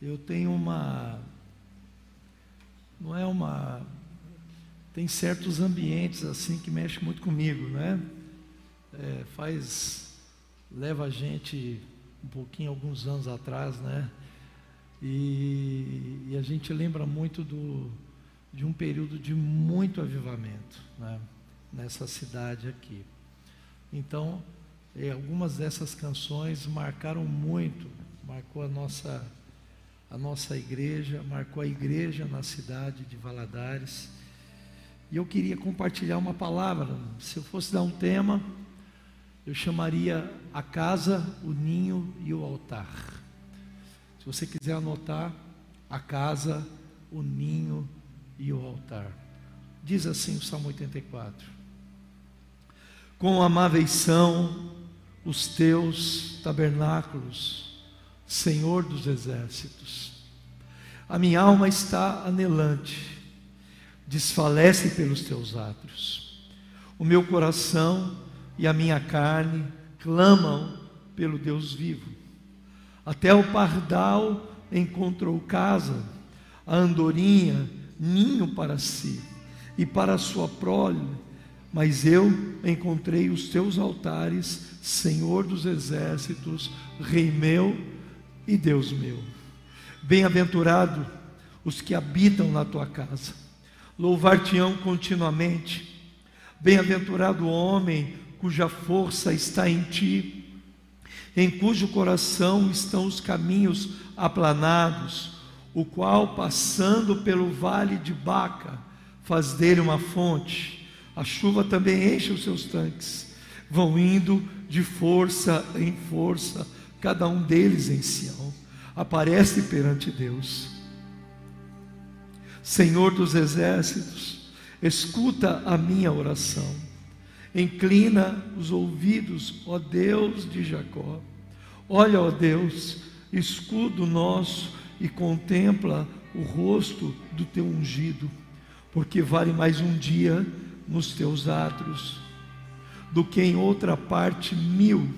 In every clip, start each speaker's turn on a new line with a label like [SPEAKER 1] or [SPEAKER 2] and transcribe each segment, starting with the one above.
[SPEAKER 1] eu tenho uma. Não é uma. Tem certos ambientes assim que mexem muito comigo, né? É, faz. leva a gente um pouquinho, alguns anos atrás, né? E, e a gente lembra muito do, de um período de muito avivamento né? nessa cidade aqui. Então, eh, algumas dessas canções marcaram muito, marcou a nossa, a nossa igreja, marcou a igreja na cidade de Valadares. E eu queria compartilhar uma palavra. Se eu fosse dar um tema, eu chamaria a casa, o ninho e o altar. Se você quiser anotar, a casa, o ninho e o altar. Diz assim o Salmo 84: Quão amáveis são os teus tabernáculos, Senhor dos exércitos. A minha alma está anelante, desfalece pelos teus átrios. O meu coração e a minha carne clamam pelo Deus vivo. Até o pardal encontrou casa, a andorinha ninho para si e para a sua prole, mas eu encontrei os teus altares, Senhor dos exércitos, Rei meu e Deus meu. Bem-aventurado os que habitam na tua casa, louvar-te-ão continuamente. Bem-aventurado o homem cuja força está em ti em cujo coração estão os caminhos aplanados, o qual, passando pelo vale de Baca, faz dele uma fonte. A chuva também enche os seus tanques. Vão indo de força em força, cada um deles em Sião. Aparece perante Deus. Senhor dos exércitos, escuta a minha oração Inclina os ouvidos, ó Deus de Jacó. Olha, ó Deus, escudo nosso e contempla o rosto do teu ungido, porque vale mais um dia nos teus atos do que em outra parte mil.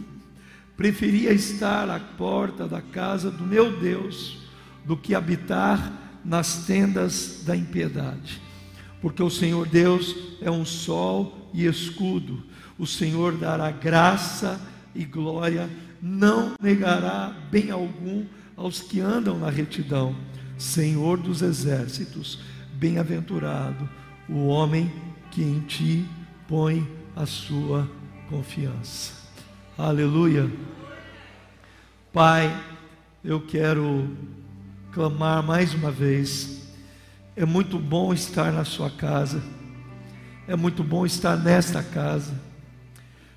[SPEAKER 1] Preferia estar à porta da casa do meu Deus do que habitar nas tendas da impiedade, porque o Senhor Deus é um sol e escudo. O Senhor dará graça e glória, não negará bem algum aos que andam na retidão. Senhor dos exércitos, bem-aventurado o homem que em ti põe a sua confiança. Aleluia. Pai, eu quero clamar mais uma vez. É muito bom estar na sua casa. É muito bom estar nesta casa.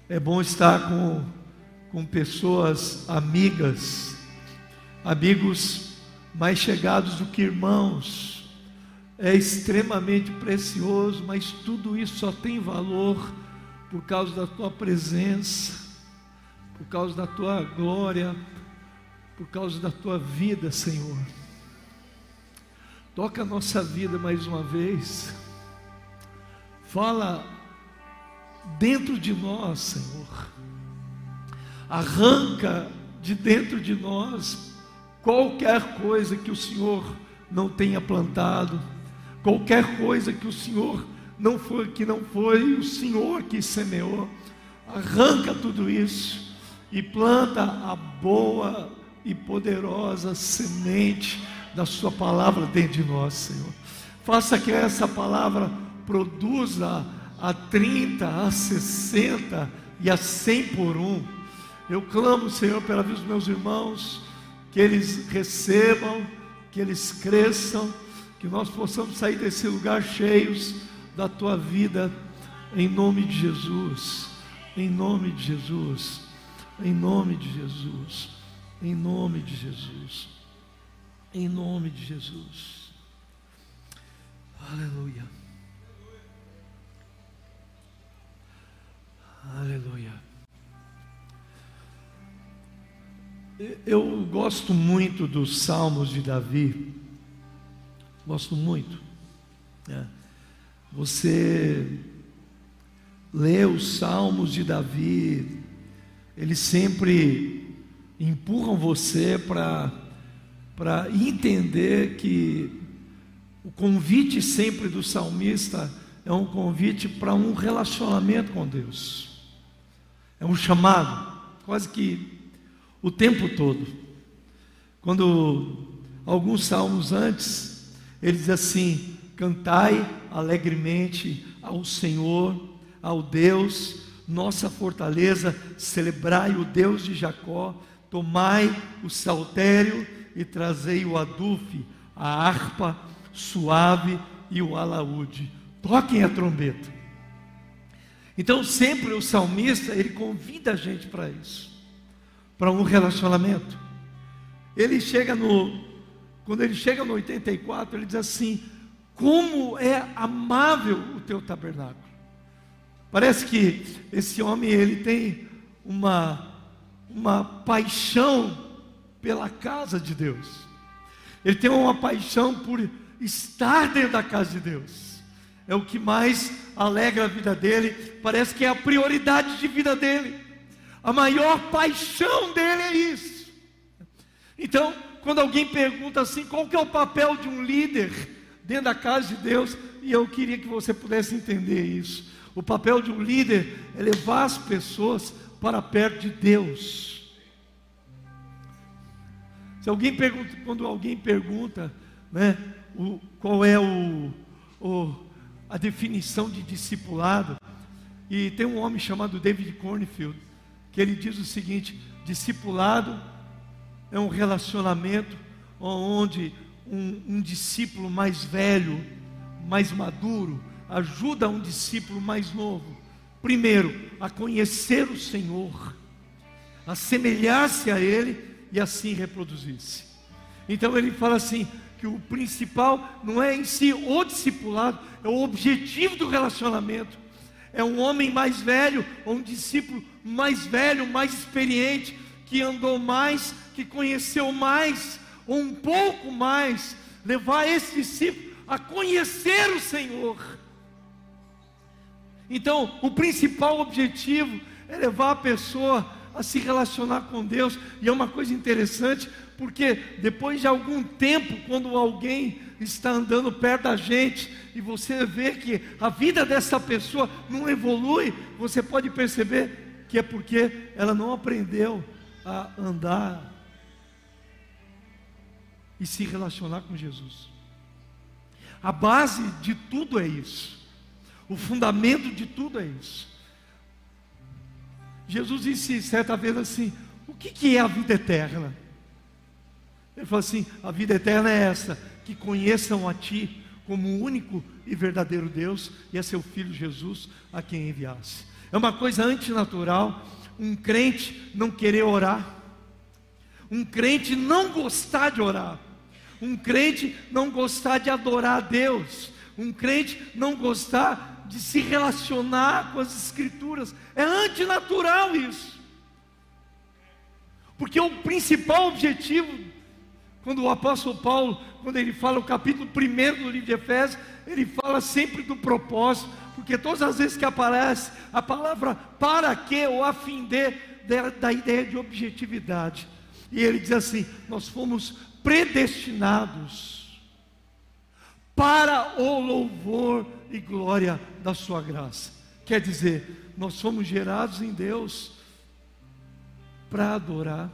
[SPEAKER 1] É bom estar com, com pessoas amigas, amigos mais chegados do que irmãos. É extremamente precioso, mas tudo isso só tem valor por causa da tua presença, por causa da tua glória, por causa da tua vida, Senhor. Toca a nossa vida mais uma vez. Fala dentro de nós, Senhor. Arranca de dentro de nós qualquer coisa que o Senhor não tenha plantado, qualquer coisa que o Senhor não foi que não foi o Senhor que semeou. Arranca tudo isso e planta a boa e poderosa semente da sua palavra dentro de nós, Senhor. Faça que essa palavra produza a 30, a 60 e a 100 por um. Eu clamo, Senhor, pela vida dos meus irmãos, que eles recebam, que eles cresçam, que nós possamos sair desse lugar cheios da tua vida, em nome de Jesus, em nome de Jesus, em nome de Jesus, em nome de Jesus, em nome de Jesus. Aleluia. Aleluia. Eu gosto muito dos Salmos de Davi. Gosto muito. É. Você lê os Salmos de Davi, eles sempre empurram você para entender que o convite sempre do salmista é um convite para um relacionamento com Deus. É um chamado, quase que o tempo todo. Quando alguns salmos antes, ele diz assim: Cantai alegremente ao Senhor, ao Deus, nossa fortaleza, celebrai o Deus de Jacó, tomai o saltério e trazei o adufe, a harpa suave e o alaúde. Toquem a trombeta. Então, sempre o salmista, ele convida a gente para isso, para um relacionamento. Ele chega no, quando ele chega no 84, ele diz assim: Como é amável o teu tabernáculo. Parece que esse homem ele tem uma uma paixão pela casa de Deus. Ele tem uma paixão por estar dentro da casa de Deus. É o que mais alegra a vida dele, parece que é a prioridade de vida dele. A maior paixão dele é isso. Então, quando alguém pergunta assim, qual que é o papel de um líder dentro da casa de Deus? E eu queria que você pudesse entender isso. O papel de um líder é levar as pessoas para perto de Deus. Se alguém pergunta, quando alguém pergunta, né, o, qual é o, o, a definição de discipulado, e tem um homem chamado David Cornfield, que ele diz o seguinte: discipulado é um relacionamento onde um, um discípulo mais velho, mais maduro, ajuda um discípulo mais novo, primeiro, a conhecer o Senhor, a semelhar-se a Ele e assim reproduzir-se. Então ele fala assim: que o principal não é em si o discipulado, é o objetivo do relacionamento. É um homem mais velho, ou um discípulo mais velho, mais experiente, que andou mais, que conheceu mais, ou um pouco mais, levar esse discípulo a conhecer o Senhor. Então, o principal objetivo é levar a pessoa a se relacionar com Deus, e é uma coisa interessante, porque depois de algum tempo, quando alguém está andando perto da gente e você vê que a vida dessa pessoa não evolui, você pode perceber que é porque ela não aprendeu a andar e se relacionar com Jesus. A base de tudo é isso. O fundamento de tudo é isso. Jesus disse certa vez assim: O que, que é a vida eterna? Ele falou assim: A vida eterna é essa, que conheçam a Ti como o único e verdadeiro Deus e a Seu Filho Jesus a quem enviasse. É uma coisa antinatural um crente não querer orar, um crente não gostar de orar, um crente não gostar de adorar a Deus, um crente não gostar de se relacionar com as Escrituras. É antinatural isso. Porque o principal objetivo, quando o apóstolo Paulo, quando ele fala o capítulo 1 do livro de Efésios, ele fala sempre do propósito, porque todas as vezes que aparece a palavra para que ou a fim de, da, ideia de objetividade. E ele diz assim: nós fomos predestinados para o louvor e glória da Sua graça. Quer dizer, nós somos gerados em Deus para adorar.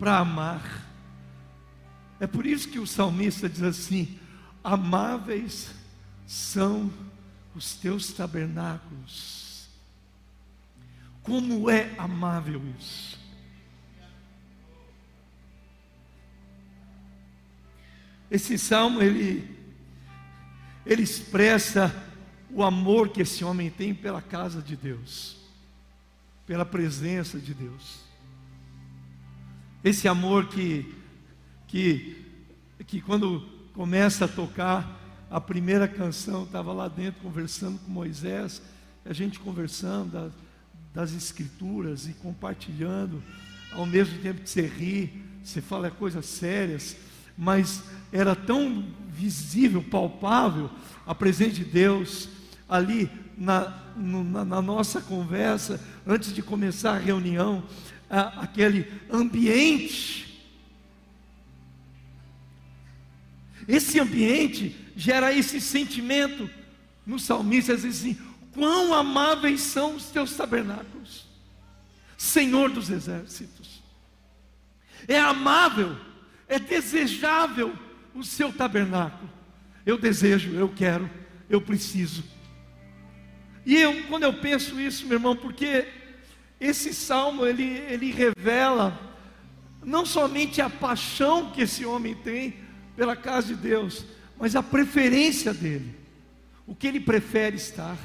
[SPEAKER 1] Para amar. É por isso que o salmista diz assim: Amáveis são os teus tabernáculos. Como é amável isso? Esse salmo ele ele expressa o amor que esse homem tem pela casa de Deus, pela presença de Deus. Esse amor que que que quando começa a tocar a primeira canção, estava lá dentro conversando com Moisés, a gente conversando das, das escrituras e compartilhando, ao mesmo tempo que você ri, você fala coisas sérias, mas era tão visível, palpável a presença de Deus ali na, no, na, na nossa conversa, antes de começar a reunião, a, aquele ambiente. Esse ambiente gera esse sentimento no salmista, diz assim: quão amáveis são os teus tabernáculos, Senhor dos exércitos. É amável, é desejável o seu tabernáculo. Eu desejo, eu quero, eu preciso. E eu, quando eu penso isso, meu irmão, porque esse salmo ele, ele revela não somente a paixão que esse homem tem pela casa de Deus, mas a preferência dele. O que ele prefere estar,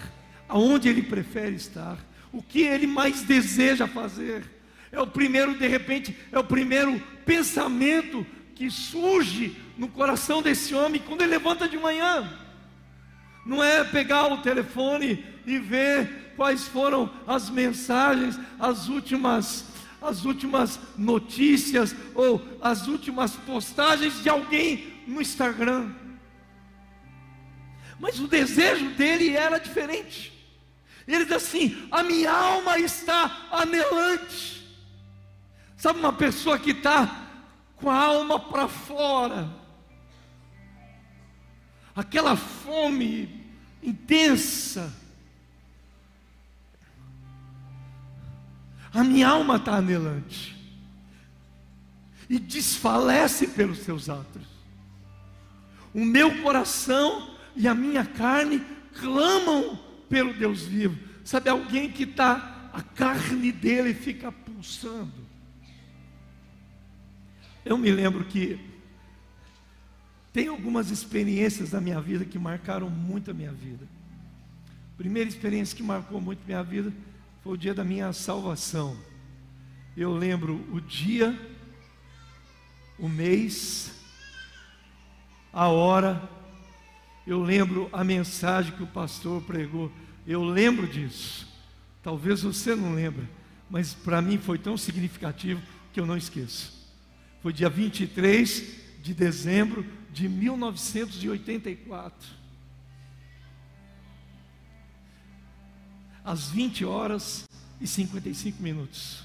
[SPEAKER 1] aonde ele prefere estar, o que ele mais deseja fazer. É o primeiro, de repente, é o primeiro pensamento que surge no coração desse homem quando ele levanta de manhã. Não é pegar o telefone e ver quais foram as mensagens, as últimas as últimas notícias ou as últimas postagens de alguém no Instagram. Mas o desejo dele era diferente. Ele diz assim: a minha alma está anelante. Sabe uma pessoa que está com a alma para fora, aquela fome intensa. A minha alma está anelante e desfalece pelos seus atos. O meu coração e a minha carne clamam pelo Deus vivo. Sabe, alguém que está, a carne dele fica pulsando. Eu me lembro que tem algumas experiências da minha vida que marcaram muito a minha vida. A primeira experiência que marcou muito minha vida foi o dia da minha salvação. Eu lembro o dia, o mês, a hora, eu lembro a mensagem que o pastor pregou. Eu lembro disso. Talvez você não lembre, mas para mim foi tão significativo que eu não esqueço. Foi dia 23 de dezembro de 1984. Às 20 horas e 55 minutos.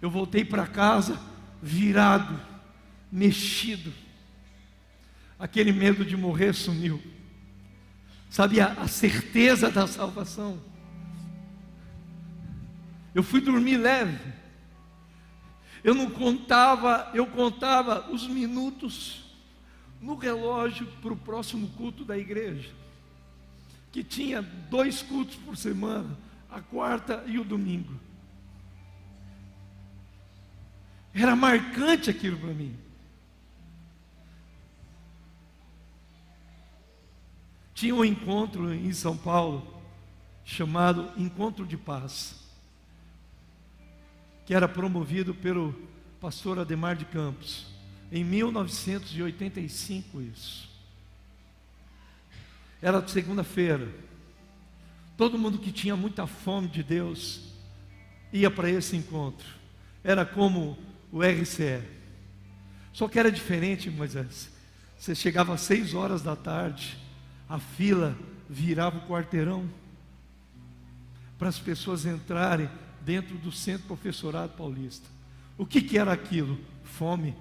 [SPEAKER 1] Eu voltei para casa virado, mexido. Aquele medo de morrer sumiu. Sabe a, a certeza da salvação. Eu fui dormir leve eu não contava, eu contava os minutos no relógio para o próximo culto da igreja, que tinha dois cultos por semana, a quarta e o domingo. Era marcante aquilo para mim. Tinha um encontro em São Paulo chamado Encontro de Paz que era promovido pelo pastor Ademar de Campos, em 1985 isso. Era segunda-feira. Todo mundo que tinha muita fome de Deus ia para esse encontro. Era como o RCE. Só que era diferente, Moisés. Você chegava às seis horas da tarde, a fila virava o quarteirão para as pessoas entrarem dentro do Centro Professorado Paulista. O que, que era aquilo? Fome.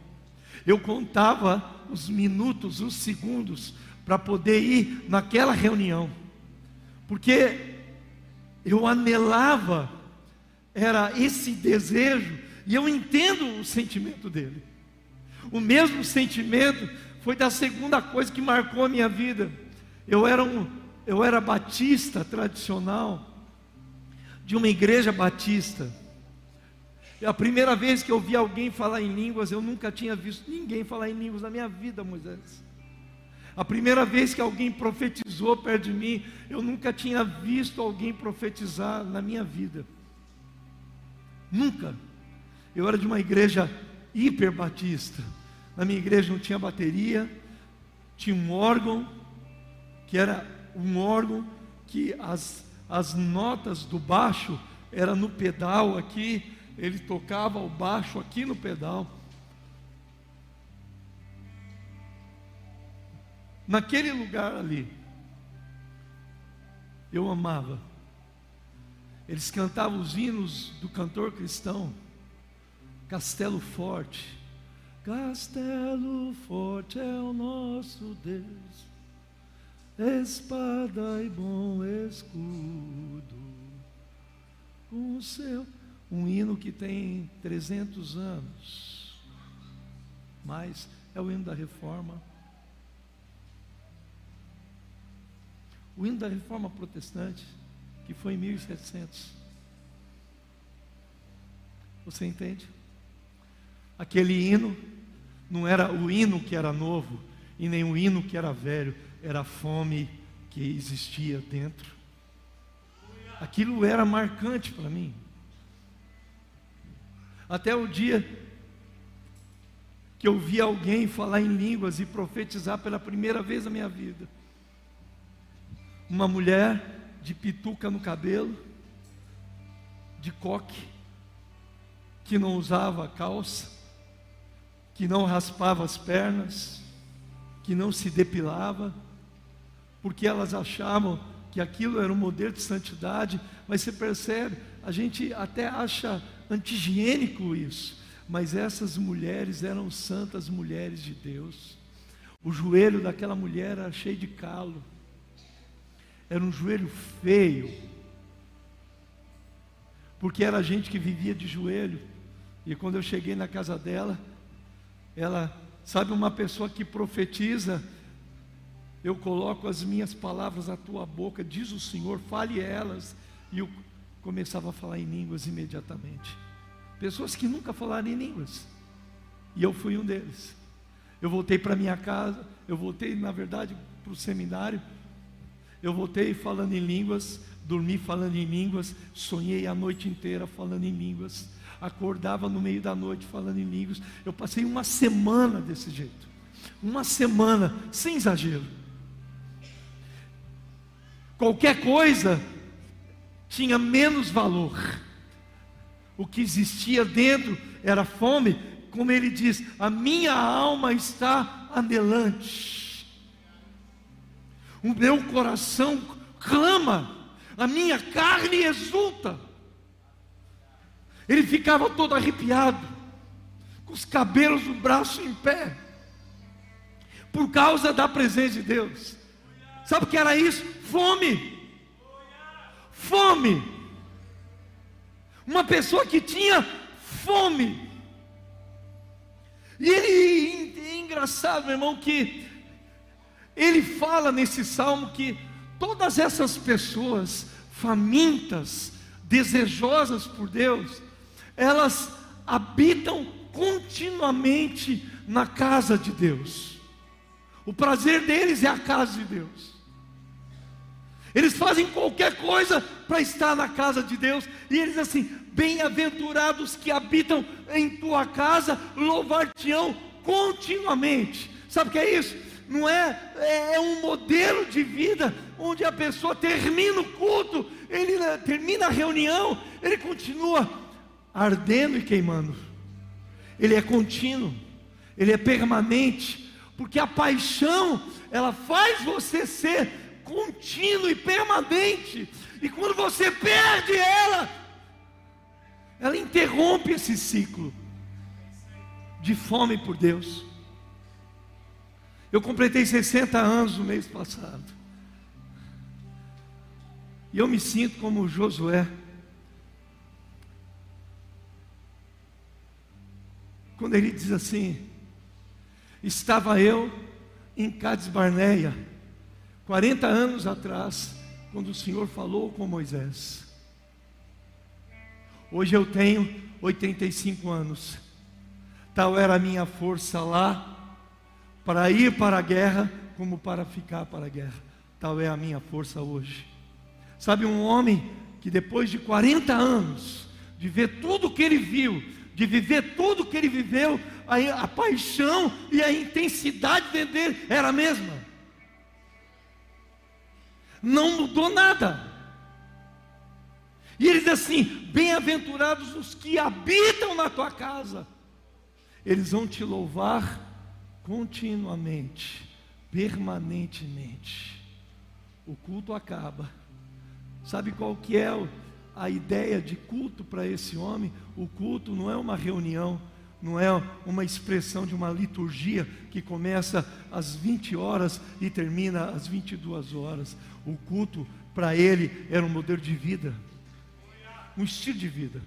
[SPEAKER 1] Eu contava os minutos, os segundos, para poder ir naquela reunião, porque eu anelava, era esse desejo, e eu entendo o sentimento dele. O mesmo sentimento foi da segunda coisa que marcou a minha vida. Eu era um, eu era batista tradicional de uma igreja batista. A primeira vez que eu vi alguém falar em línguas, eu nunca tinha visto ninguém falar em línguas na minha vida, Moisés. A primeira vez que alguém profetizou perto de mim, eu nunca tinha visto alguém profetizar na minha vida. Nunca. Eu era de uma igreja hiper batista. Na minha igreja não tinha bateria, tinha um órgão, que era um órgão que as as notas do baixo era no pedal aqui, ele tocava o baixo aqui no pedal. Naquele lugar ali. eu amava. Eles cantavam os hinos do cantor cristão, Castelo Forte. Castelo forte é o nosso Deus, espada e bom escudo, o seu um hino que tem 300 anos, mas é o hino da reforma. O hino da reforma protestante, que foi em 1700. Você entende? Aquele hino não era o hino que era novo e nem o hino que era velho, era a fome que existia dentro. Aquilo era marcante para mim. Até o dia que eu vi alguém falar em línguas e profetizar pela primeira vez na minha vida. Uma mulher de pituca no cabelo, de coque, que não usava calça, que não raspava as pernas, que não se depilava, porque elas achavam que aquilo era um modelo de santidade, mas você percebe, a gente até acha antigiênico isso, mas essas mulheres eram santas mulheres de Deus. O joelho daquela mulher era cheio de calo, era um joelho feio, porque era gente que vivia de joelho. E quando eu cheguei na casa dela, ela, sabe, uma pessoa que profetiza, eu coloco as minhas palavras à tua boca, diz o Senhor, fale elas, e eu começava a falar em línguas imediatamente. Pessoas que nunca falaram em línguas. E eu fui um deles. Eu voltei para minha casa, eu voltei, na verdade, para o seminário. Eu voltei falando em línguas, dormi falando em línguas, sonhei a noite inteira falando em línguas, acordava no meio da noite falando em línguas. Eu passei uma semana desse jeito. Uma semana, sem exagero. Qualquer coisa tinha menos valor o que existia dentro era fome, como ele diz: a minha alma está anelante, o meu coração clama, a minha carne exulta. Ele ficava todo arrepiado, com os cabelos do braço em pé, por causa da presença de Deus. Sabe o que era isso? Fome. Fome. Uma pessoa que tinha fome. E ele é engraçado, meu irmão, que ele fala nesse salmo que todas essas pessoas famintas, desejosas por Deus, elas habitam continuamente na casa de Deus. O prazer deles é a casa de Deus. Eles fazem qualquer coisa para estar na casa de Deus. E eles assim: bem-aventurados que habitam em tua casa, louvar-te-ão continuamente. Sabe o que é isso? Não é, é, é um modelo de vida onde a pessoa termina o culto, ele né, termina a reunião, ele continua ardendo e queimando. Ele é contínuo, ele é permanente, porque a paixão ela faz você ser contínuo e permanente. E quando você perde ela, ela interrompe esse ciclo de fome por Deus. Eu completei 60 anos no mês passado. E eu me sinto como Josué. Quando ele diz assim: Estava eu em Cades Barneia 40 anos atrás, quando o Senhor falou com Moisés. Hoje eu tenho 85 anos. Tal era a minha força lá, para ir para a guerra, como para ficar para a guerra. Tal é a minha força hoje. Sabe, um homem que depois de 40 anos, de ver tudo que ele viu, de viver tudo que ele viveu, a, a paixão e a intensidade dele era a mesma não mudou nada. E ele diz assim: Bem-aventurados os que habitam na tua casa, eles vão te louvar continuamente, permanentemente. O culto acaba, Sabe qual que é a ideia de culto para esse homem? O culto não é uma reunião, não é uma expressão de uma liturgia que começa às 20 horas e termina às 22 horas. O culto para ele era um modelo de vida, um estilo de vida.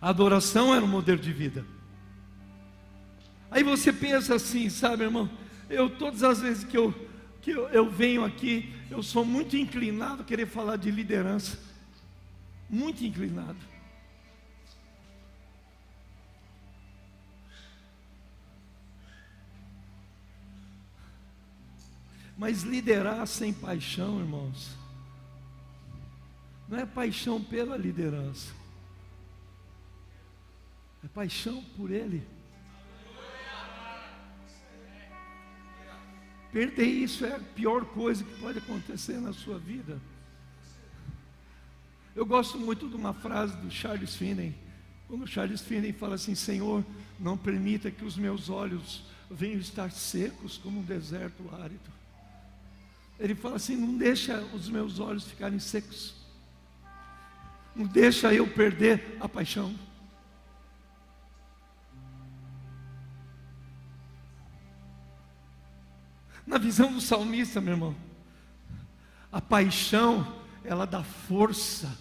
[SPEAKER 1] A adoração era um modelo de vida. Aí você pensa assim, sabe, irmão? Eu todas as vezes que eu que eu, eu venho aqui, eu sou muito inclinado a querer falar de liderança. Muito inclinado. Mas liderar sem paixão, irmãos, não é paixão pela liderança, é paixão por Ele. Perder isso é a pior coisa que pode acontecer na sua vida. Eu gosto muito de uma frase do Charles Finney. Quando Charles Finney fala assim: Senhor, não permita que os meus olhos venham estar secos como um deserto árido. Ele fala assim: não deixa os meus olhos ficarem secos. Não deixa eu perder a paixão. Na visão do salmista, meu irmão, a paixão, ela dá força,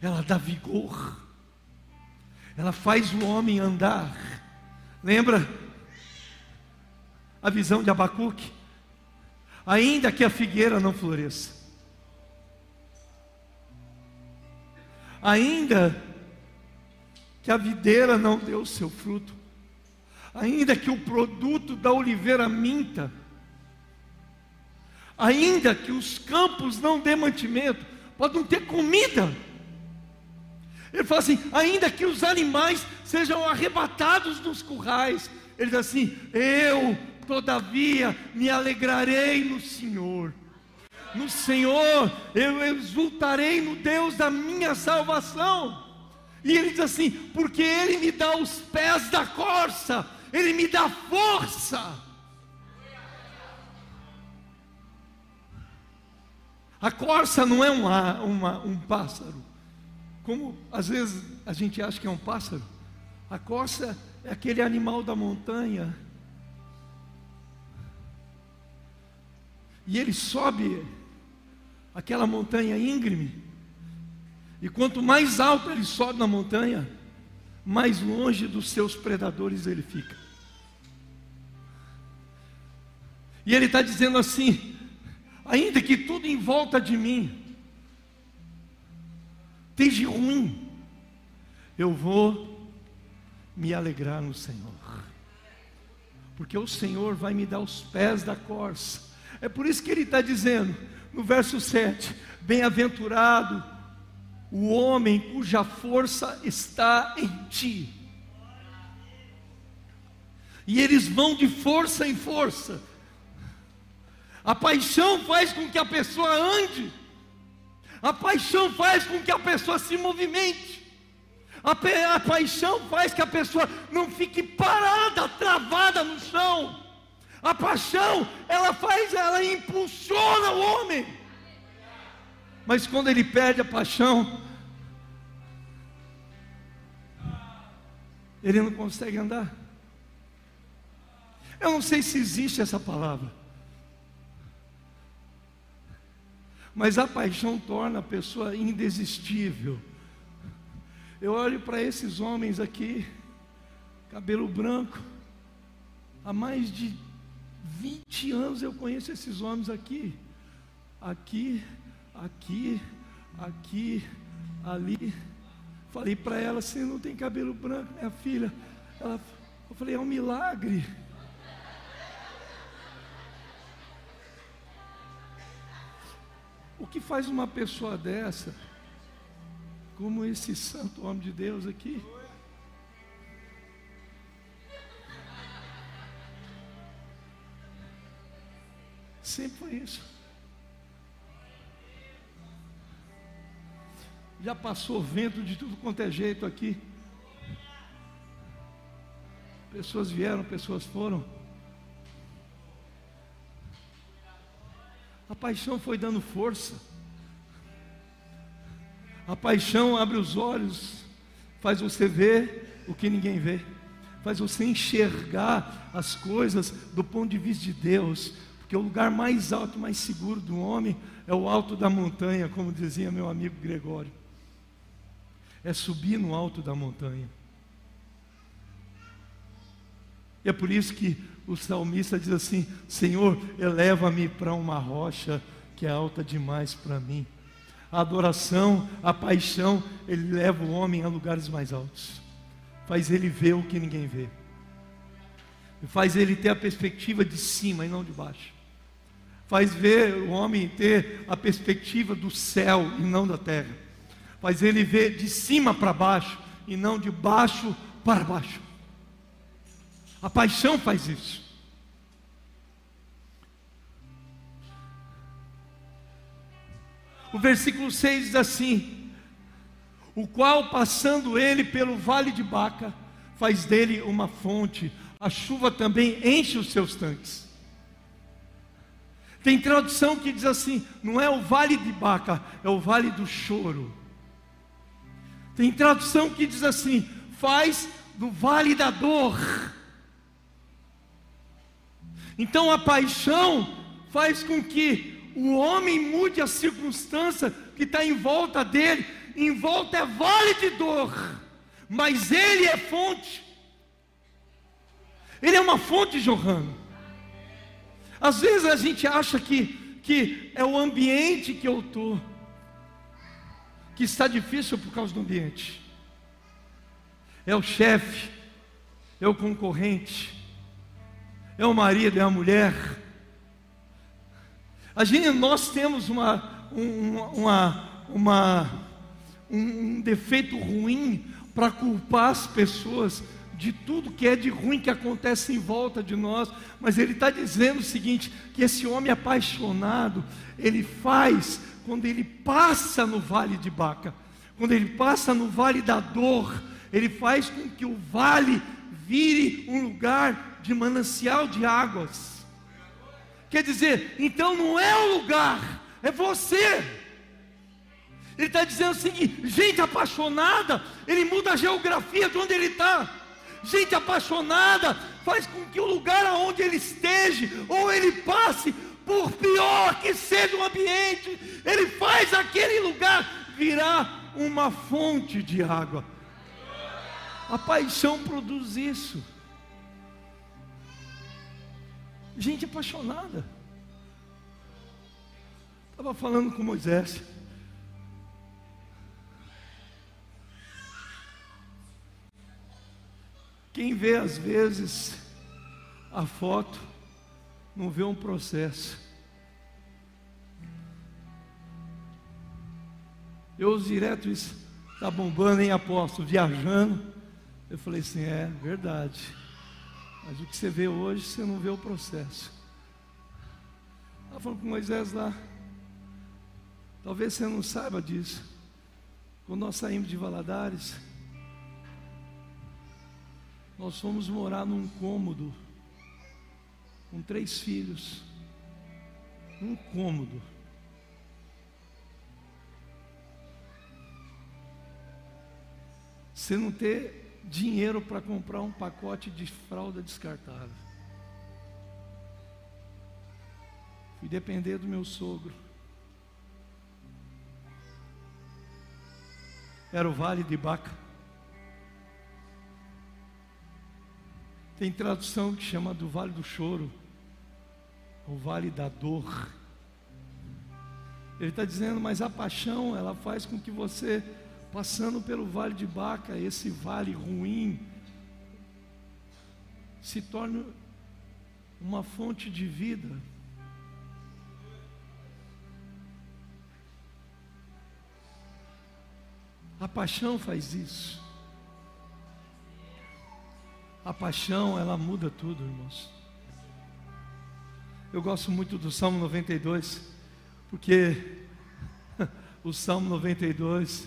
[SPEAKER 1] ela dá vigor, ela faz o homem andar. Lembra a visão de Abacuque? Ainda que a figueira não floresça, ainda que a videira não dê o seu fruto, ainda que o produto da oliveira minta, ainda que os campos não dê mantimento, pode não ter comida. Ele fala assim: ainda que os animais sejam arrebatados dos currais, ele diz assim: eu todavia me alegrarei no Senhor. No Senhor eu exultarei no Deus da minha salvação. E ele diz assim: porque Ele me dá os pés da corça, Ele me dá força. A corça não é uma, uma, um pássaro, como às vezes a gente acha que é um pássaro. A corça é aquele animal da montanha E ele sobe aquela montanha íngreme. E quanto mais alto ele sobe na montanha, mais longe dos seus predadores ele fica. E ele está dizendo assim: ainda que tudo em volta de mim esteja ruim, eu vou me alegrar no Senhor, porque o Senhor vai me dar os pés da corça é por isso que ele está dizendo, no verso 7: Bem-aventurado o homem cuja força está em ti. E eles vão de força em força. A paixão faz com que a pessoa ande. A paixão faz com que a pessoa se movimente. A, a paixão faz que a pessoa não fique parada, travada no chão. A paixão, ela faz, ela impulsiona o homem. Mas quando ele perde a paixão, ele não consegue andar. Eu não sei se existe essa palavra. Mas a paixão torna a pessoa indesistível. Eu olho para esses homens aqui, cabelo branco, há mais de 20 anos eu conheço esses homens aqui. Aqui, aqui, aqui, ali. Falei para ela, você não tem cabelo branco, minha filha. Ela, eu falei, é um milagre. O que faz uma pessoa dessa, como esse santo homem de Deus aqui? Sempre foi isso. Já passou vento de tudo quanto é jeito aqui. Pessoas vieram, pessoas foram. A paixão foi dando força. A paixão abre os olhos, faz você ver o que ninguém vê, faz você enxergar as coisas do ponto de vista de Deus, porque o lugar mais alto, mais seguro do homem é o alto da montanha, como dizia meu amigo Gregório. É subir no alto da montanha. E é por isso que o salmista diz assim: Senhor, eleva-me para uma rocha que é alta demais para mim. A adoração, a paixão, ele leva o homem a lugares mais altos, faz ele ver o que ninguém vê, faz ele ter a perspectiva de cima e não de baixo, faz ver o homem ter a perspectiva do céu e não da terra, faz ele ver de cima para baixo e não de baixo para baixo. A paixão faz isso. O versículo 6 diz assim: O qual, passando ele pelo vale de Baca, faz dele uma fonte, a chuva também enche os seus tanques. Tem tradução que diz assim: não é o vale de Baca, é o vale do choro. Tem tradução que diz assim: faz do vale da dor. Então a paixão faz com que o homem mude a circunstância que está em volta dele. Em volta é vale de dor, mas ele é fonte. Ele é uma fonte jorrando. Às vezes a gente acha que, que é o ambiente que eu estou, que está difícil por causa do ambiente. É o chefe, é o concorrente, é o marido, é a mulher. A gente, nós temos uma, uma, uma, um defeito ruim para culpar as pessoas de tudo que é de ruim que acontece em volta de nós, mas ele está dizendo o seguinte: que esse homem apaixonado, ele faz quando ele passa no vale de Baca, quando ele passa no vale da dor, ele faz com que o vale vire um lugar de manancial de águas. Quer dizer, então não é o lugar, é você. Ele está dizendo o seguinte: gente apaixonada, ele muda a geografia de onde ele está. Gente apaixonada faz com que o lugar aonde ele esteja, ou ele passe, por pior que seja o ambiente, ele faz aquele lugar virar uma fonte de água. A paixão produz isso. gente apaixonada. Estava falando com Moisés. Quem vê às vezes a foto, não vê um processo. Eu uso direto isso, está bombando em apóstolo, viajando. Eu falei assim, é verdade. Mas o que você vê hoje, você não vê o processo. Estava falando com Moisés lá. Talvez você não saiba disso. Quando nós saímos de Valadares, nós fomos morar num cômodo com três filhos. Um cômodo. Você não ter dinheiro para comprar um pacote de fralda descartável. Fui depender do meu sogro. Era o Vale de Baca. Tem tradução que chama do Vale do Choro, o Vale da Dor. Ele está dizendo, mas a paixão, ela faz com que você passando pelo vale de Baca, esse vale ruim, se torna uma fonte de vida. A paixão faz isso. A paixão, ela muda tudo, irmãos. Eu gosto muito do Salmo 92, porque o Salmo 92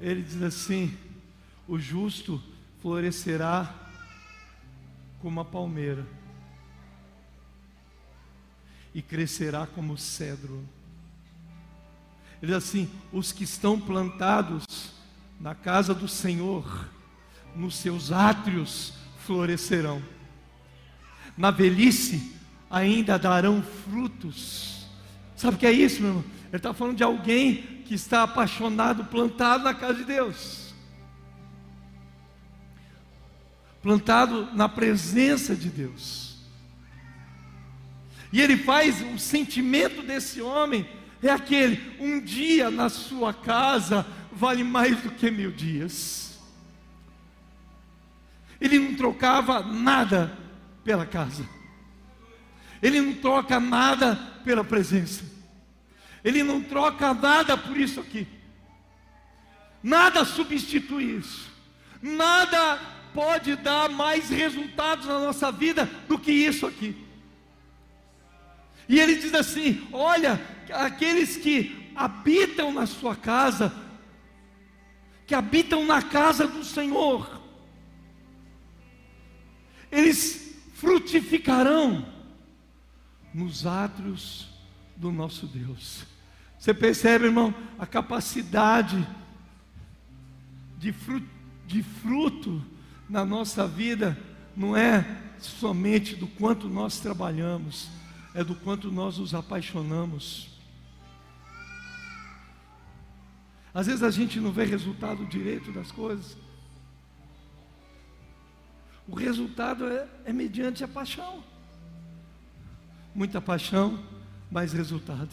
[SPEAKER 1] ele diz assim: o justo florescerá como a palmeira, e crescerá como cedro. Ele diz assim: os que estão plantados na casa do Senhor, nos seus átrios florescerão. Na velhice ainda darão frutos. Sabe o que é isso, meu irmão? Ele está falando de alguém que está apaixonado, plantado na casa de Deus. Plantado na presença de Deus. E ele faz o sentimento desse homem é aquele: um dia na sua casa vale mais do que mil dias. Ele não trocava nada pela casa, ele não troca nada pela presença, ele não troca nada por isso aqui, nada substitui isso, nada pode dar mais resultados na nossa vida do que isso aqui. E ele diz assim: Olha, aqueles que habitam na sua casa, que habitam na casa do Senhor, eles frutificarão nos átrios do nosso Deus. Você percebe, irmão, a capacidade de fruto, de fruto na nossa vida não é somente do quanto nós trabalhamos, é do quanto nós nos apaixonamos. Às vezes a gente não vê resultado direito das coisas. O resultado é, é mediante a paixão. Muita paixão, mais resultado.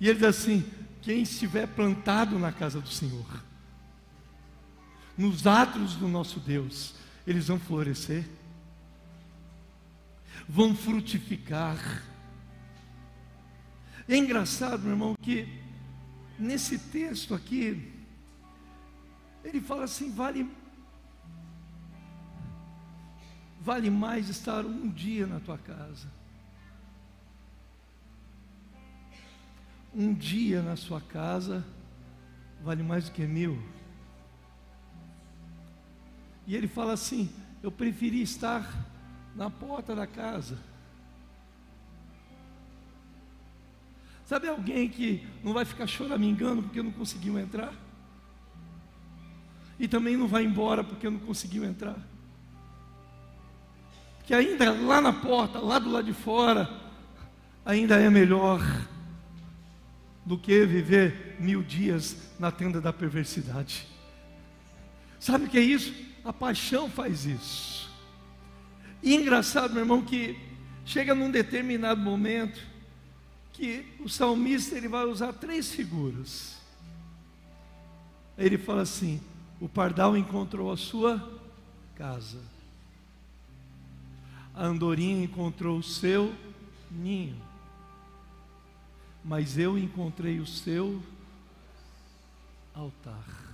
[SPEAKER 1] E ele diz assim: quem estiver plantado na casa do Senhor, nos atos do nosso Deus, eles vão florescer vão frutificar. É engraçado, meu irmão, que nesse texto aqui, ele fala assim: vale, vale mais estar um dia na tua casa, um dia na sua casa, vale mais do que mil. E ele fala assim: eu preferi estar na porta da casa. Sabe alguém que não vai ficar choramingando porque não conseguiu entrar? E também não vai embora porque não conseguiu entrar. Que ainda lá na porta, lá do lado de fora, ainda é melhor do que viver mil dias na tenda da perversidade. Sabe o que é isso? A paixão faz isso. E engraçado, meu irmão, que chega num determinado momento que o salmista ele vai usar três figuras. Ele fala assim: o pardal encontrou a sua casa, a andorinha encontrou o seu ninho, mas eu encontrei o seu altar.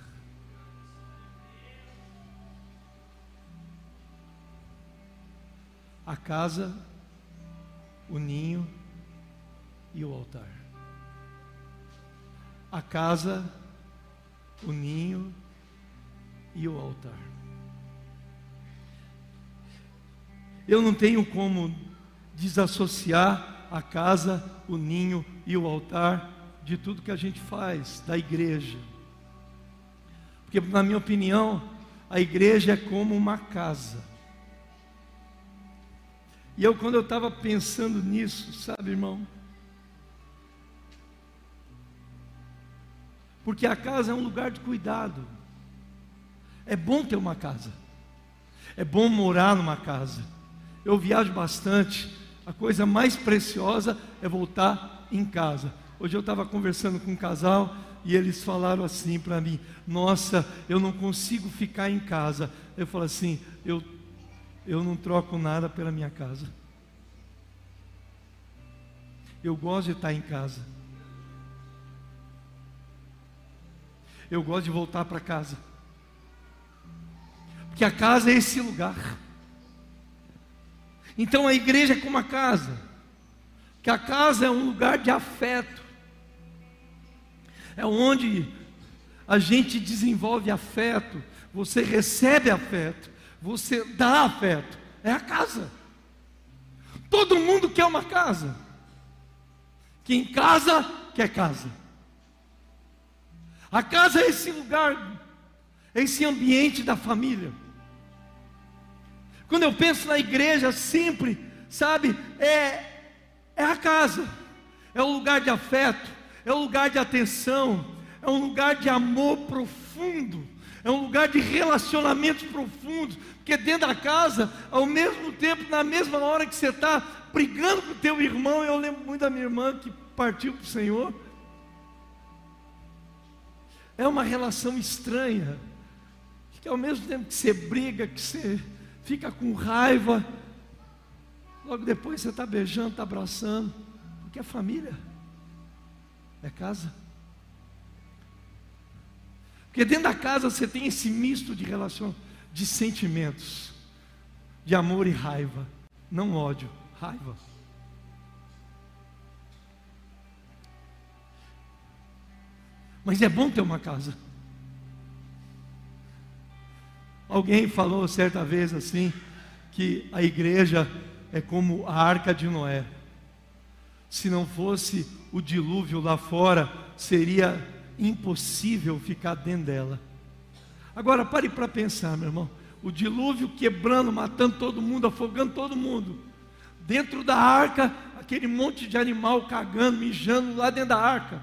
[SPEAKER 1] a casa, o ninho e o altar. A casa, o ninho e o altar. Eu não tenho como desassociar a casa, o ninho e o altar de tudo que a gente faz da igreja. Porque, na minha opinião, a igreja é como uma casa. E eu, quando eu estava pensando nisso, sabe, irmão? Porque a casa é um lugar de cuidado. É bom ter uma casa. É bom morar numa casa. Eu viajo bastante. A coisa mais preciosa é voltar em casa. Hoje eu estava conversando com um casal e eles falaram assim para mim: Nossa, eu não consigo ficar em casa. Eu falo assim: Eu eu não troco nada pela minha casa. Eu gosto de estar em casa. Eu gosto de voltar para casa. Porque a casa é esse lugar. Então a igreja é como a casa. Que a casa é um lugar de afeto. É onde a gente desenvolve afeto, você recebe afeto você dá afeto. É a casa. Todo mundo quer uma casa. Quem casa, quer casa. A casa é esse lugar, é esse ambiente da família. Quando eu penso na igreja, sempre, sabe, é, é a casa, é o lugar de afeto, é o lugar de atenção, é um lugar de amor profundo, é um lugar de relacionamentos profundos, porque dentro da casa, ao mesmo tempo, na mesma hora que você está brigando com o teu irmão, eu lembro muito da minha irmã que partiu para o Senhor. É uma relação estranha, que ao mesmo tempo que você briga, que você fica com raiva, logo depois você está beijando, está abraçando, porque é família, é casa. Porque dentro da casa você tem esse misto de relação, de sentimentos, de amor e raiva, não ódio, raiva. Mas é bom ter uma casa. Alguém falou certa vez assim, que a igreja é como a arca de Noé. Se não fosse o dilúvio lá fora, seria impossível ficar dentro dela. Agora pare para pensar, meu irmão. O dilúvio quebrando, matando todo mundo, afogando todo mundo. Dentro da arca, aquele monte de animal cagando, mijando lá dentro da arca.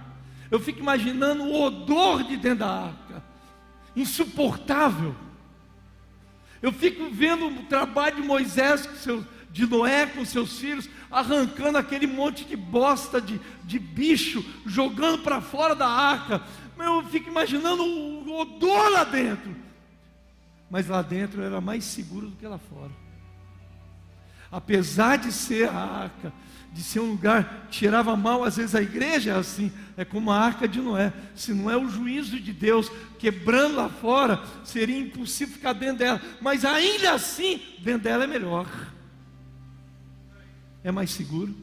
[SPEAKER 1] Eu fico imaginando o odor de dentro da arca. Insuportável. Eu fico vendo o trabalho de Moisés de Noé com seus filhos, arrancando aquele monte de bosta, de, de bicho, jogando para fora da arca. Eu fico imaginando o odor lá dentro. Mas lá dentro era mais seguro do que lá fora. Apesar de ser a arca, de ser um lugar que tirava mal, às vezes a igreja é assim, é como a arca de Noé. Se não é o juízo de Deus quebrando lá fora, seria impossível ficar dentro dela. Mas ainda assim, dentro dela é melhor é mais seguro.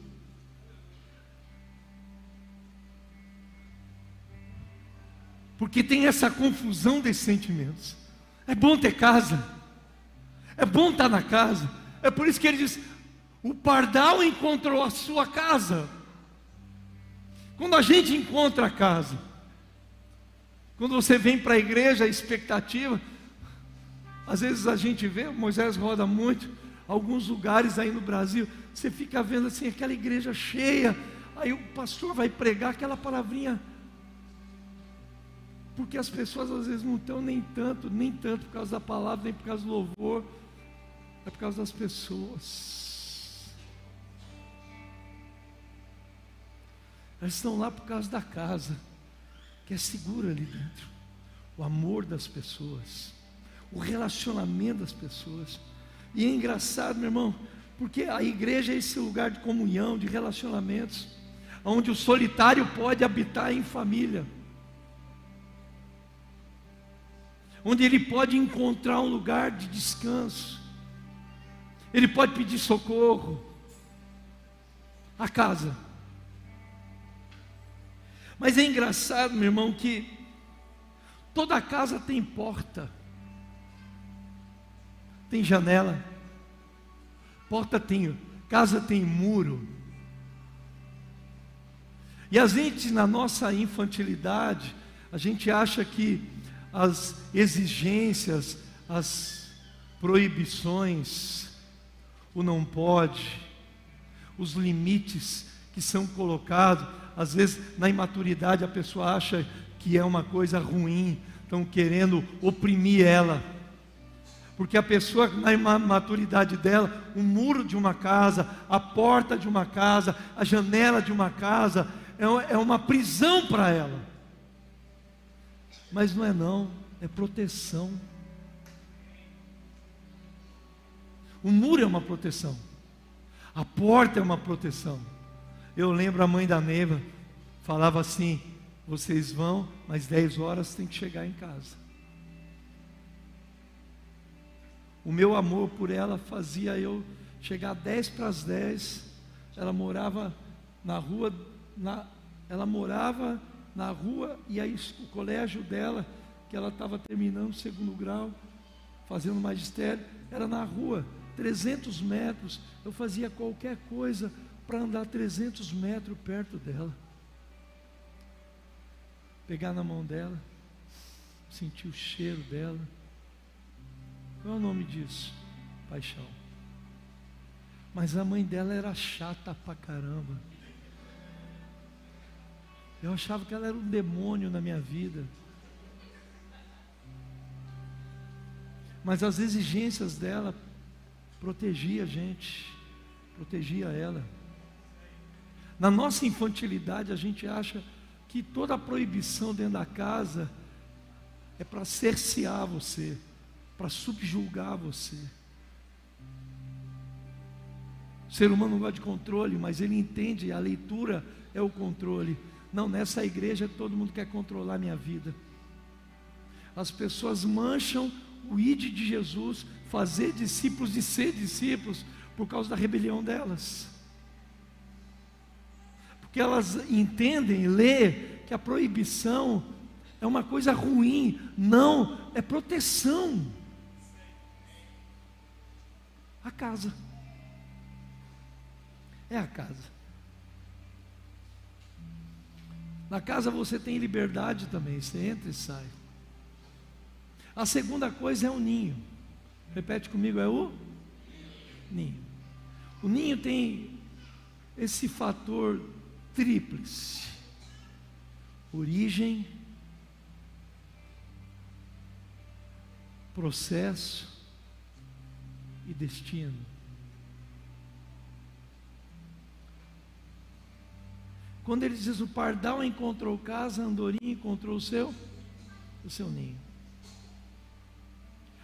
[SPEAKER 1] Porque tem essa confusão desses sentimentos. É bom ter casa, é bom estar na casa. É por isso que ele diz: o pardal encontrou a sua casa. Quando a gente encontra a casa, quando você vem para a igreja, a expectativa, às vezes a gente vê, Moisés roda muito, alguns lugares aí no Brasil, você fica vendo assim aquela igreja cheia, aí o pastor vai pregar aquela palavrinha. Porque as pessoas às vezes não estão nem tanto, nem tanto por causa da palavra, nem por causa do louvor, é por causa das pessoas. Elas estão lá por causa da casa, que é segura ali dentro. O amor das pessoas, o relacionamento das pessoas. E é engraçado, meu irmão, porque a igreja é esse lugar de comunhão, de relacionamentos, onde o solitário pode habitar em família. Onde ele pode encontrar um lugar de descanso. Ele pode pedir socorro. A casa. Mas é engraçado, meu irmão, que toda casa tem porta tem janela, porta tem, casa tem muro. E a gente, na nossa infantilidade, a gente acha que as exigências, as proibições, o não pode, os limites que são colocados, às vezes na imaturidade a pessoa acha que é uma coisa ruim, estão querendo oprimir ela. Porque a pessoa, na maturidade dela, o muro de uma casa, a porta de uma casa, a janela de uma casa, é, é uma prisão para ela. Mas não é não, é proteção. O muro é uma proteção. A porta é uma proteção. Eu lembro a mãe da Neva falava assim: vocês vão, mas 10 horas tem que chegar em casa. O meu amor por ela fazia eu chegar 10 para as 10. Ela morava na rua, na, ela morava na rua e aí o colégio dela, que ela estava terminando o segundo grau, fazendo magistério, era na rua, 300 metros. Eu fazia qualquer coisa para andar 300 metros perto dela, pegar na mão dela, sentir o cheiro dela. Qual é o nome disso? Paixão. Mas a mãe dela era chata pra caramba. Eu achava que ela era um demônio na minha vida. Mas as exigências dela protegia a gente, protegia ela. Na nossa infantilidade, a gente acha que toda a proibição dentro da casa é para cercear você, para subjulgar você. O ser humano não gosta de controle, mas ele entende, a leitura é o controle. Não, nessa igreja todo mundo quer controlar a minha vida. As pessoas mancham o id de Jesus, fazer discípulos e ser discípulos, por causa da rebelião delas. Porque elas entendem, lê, que a proibição é uma coisa ruim. Não, é proteção. A casa. É a casa. Na casa você tem liberdade também, você entra e sai. A segunda coisa é o ninho. Repete comigo, é o ninho. O ninho tem esse fator tríplice: origem, processo e destino. Quando ele diz o pardal encontrou casa, a andorinha encontrou o seu, o seu ninho.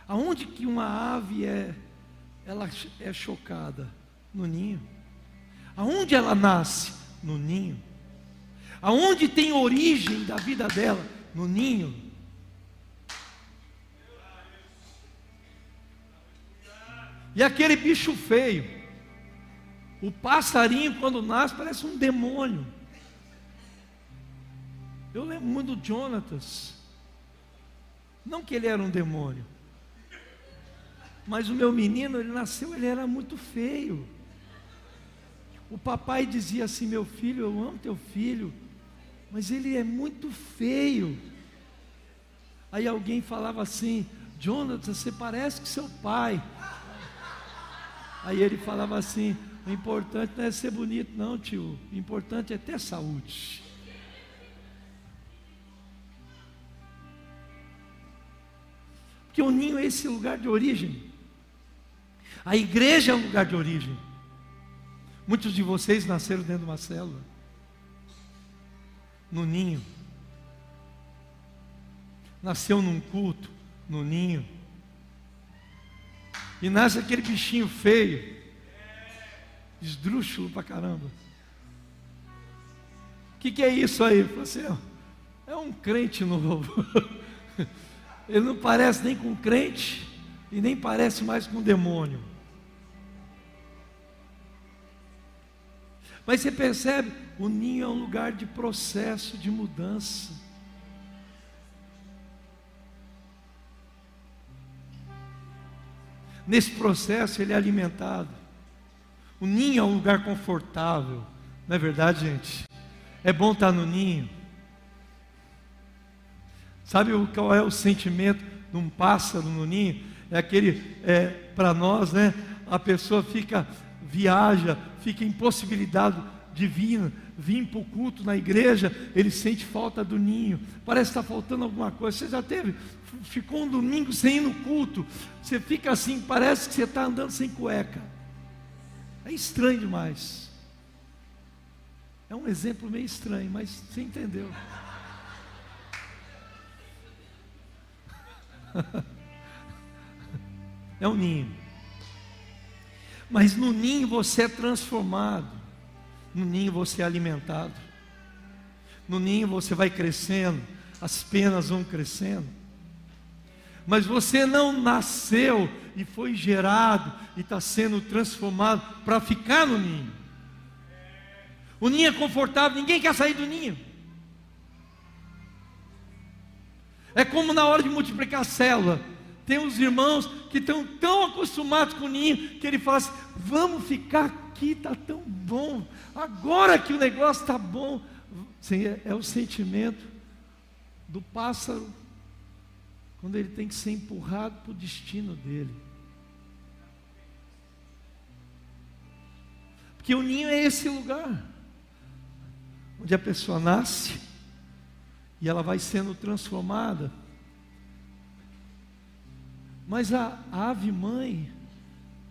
[SPEAKER 1] Aonde que uma ave é, ela é chocada? No ninho. Aonde ela nasce? No ninho. Aonde tem origem da vida dela? No ninho. E aquele bicho feio, o passarinho quando nasce parece um demônio. Eu lembro muito do Jonatas. Não que ele era um demônio. Mas o meu menino, ele nasceu, ele era muito feio. O papai dizia assim: Meu filho, eu amo teu filho, mas ele é muito feio. Aí alguém falava assim: Jonathan, você parece que seu pai. Aí ele falava assim: O importante não é ser bonito, não, tio. O importante é ter saúde. Porque o ninho é esse lugar de origem. A igreja é um lugar de origem. Muitos de vocês nasceram dentro de uma célula, no ninho. Nasceu num culto, no ninho. E nasce aquele bichinho feio, esdrúxulo pra caramba. O que, que é isso aí? Você é um crente novo. Ele não parece nem com crente e nem parece mais com demônio. Mas você percebe, o ninho é um lugar de processo, de mudança. Nesse processo ele é alimentado. O ninho é um lugar confortável, não é verdade, gente? É bom estar no ninho. Sabe qual é o sentimento de um pássaro no ninho? É aquele, é, para nós, né? A pessoa fica, viaja, fica impossibilitado de vir, vir para o culto na igreja, ele sente falta do ninho, parece que está faltando alguma coisa. Você já teve, ficou um domingo sem ir no culto, você fica assim, parece que você está andando sem cueca. É estranho demais. É um exemplo meio estranho, mas você entendeu. é um ninho. Mas no ninho você é transformado. No ninho você é alimentado. No ninho você vai crescendo, as penas vão crescendo. Mas você não nasceu e foi gerado e está sendo transformado para ficar no ninho. O ninho é confortável, ninguém quer sair do ninho. É como na hora de multiplicar a célula. Tem uns irmãos que estão tão acostumados com o ninho que ele fala assim: vamos ficar aqui, está tão bom. Agora que o negócio está bom. É, é o sentimento do pássaro quando ele tem que ser empurrado para o destino dele. Porque o ninho é esse lugar onde a pessoa nasce e ela vai sendo transformada. Mas a, a ave mãe,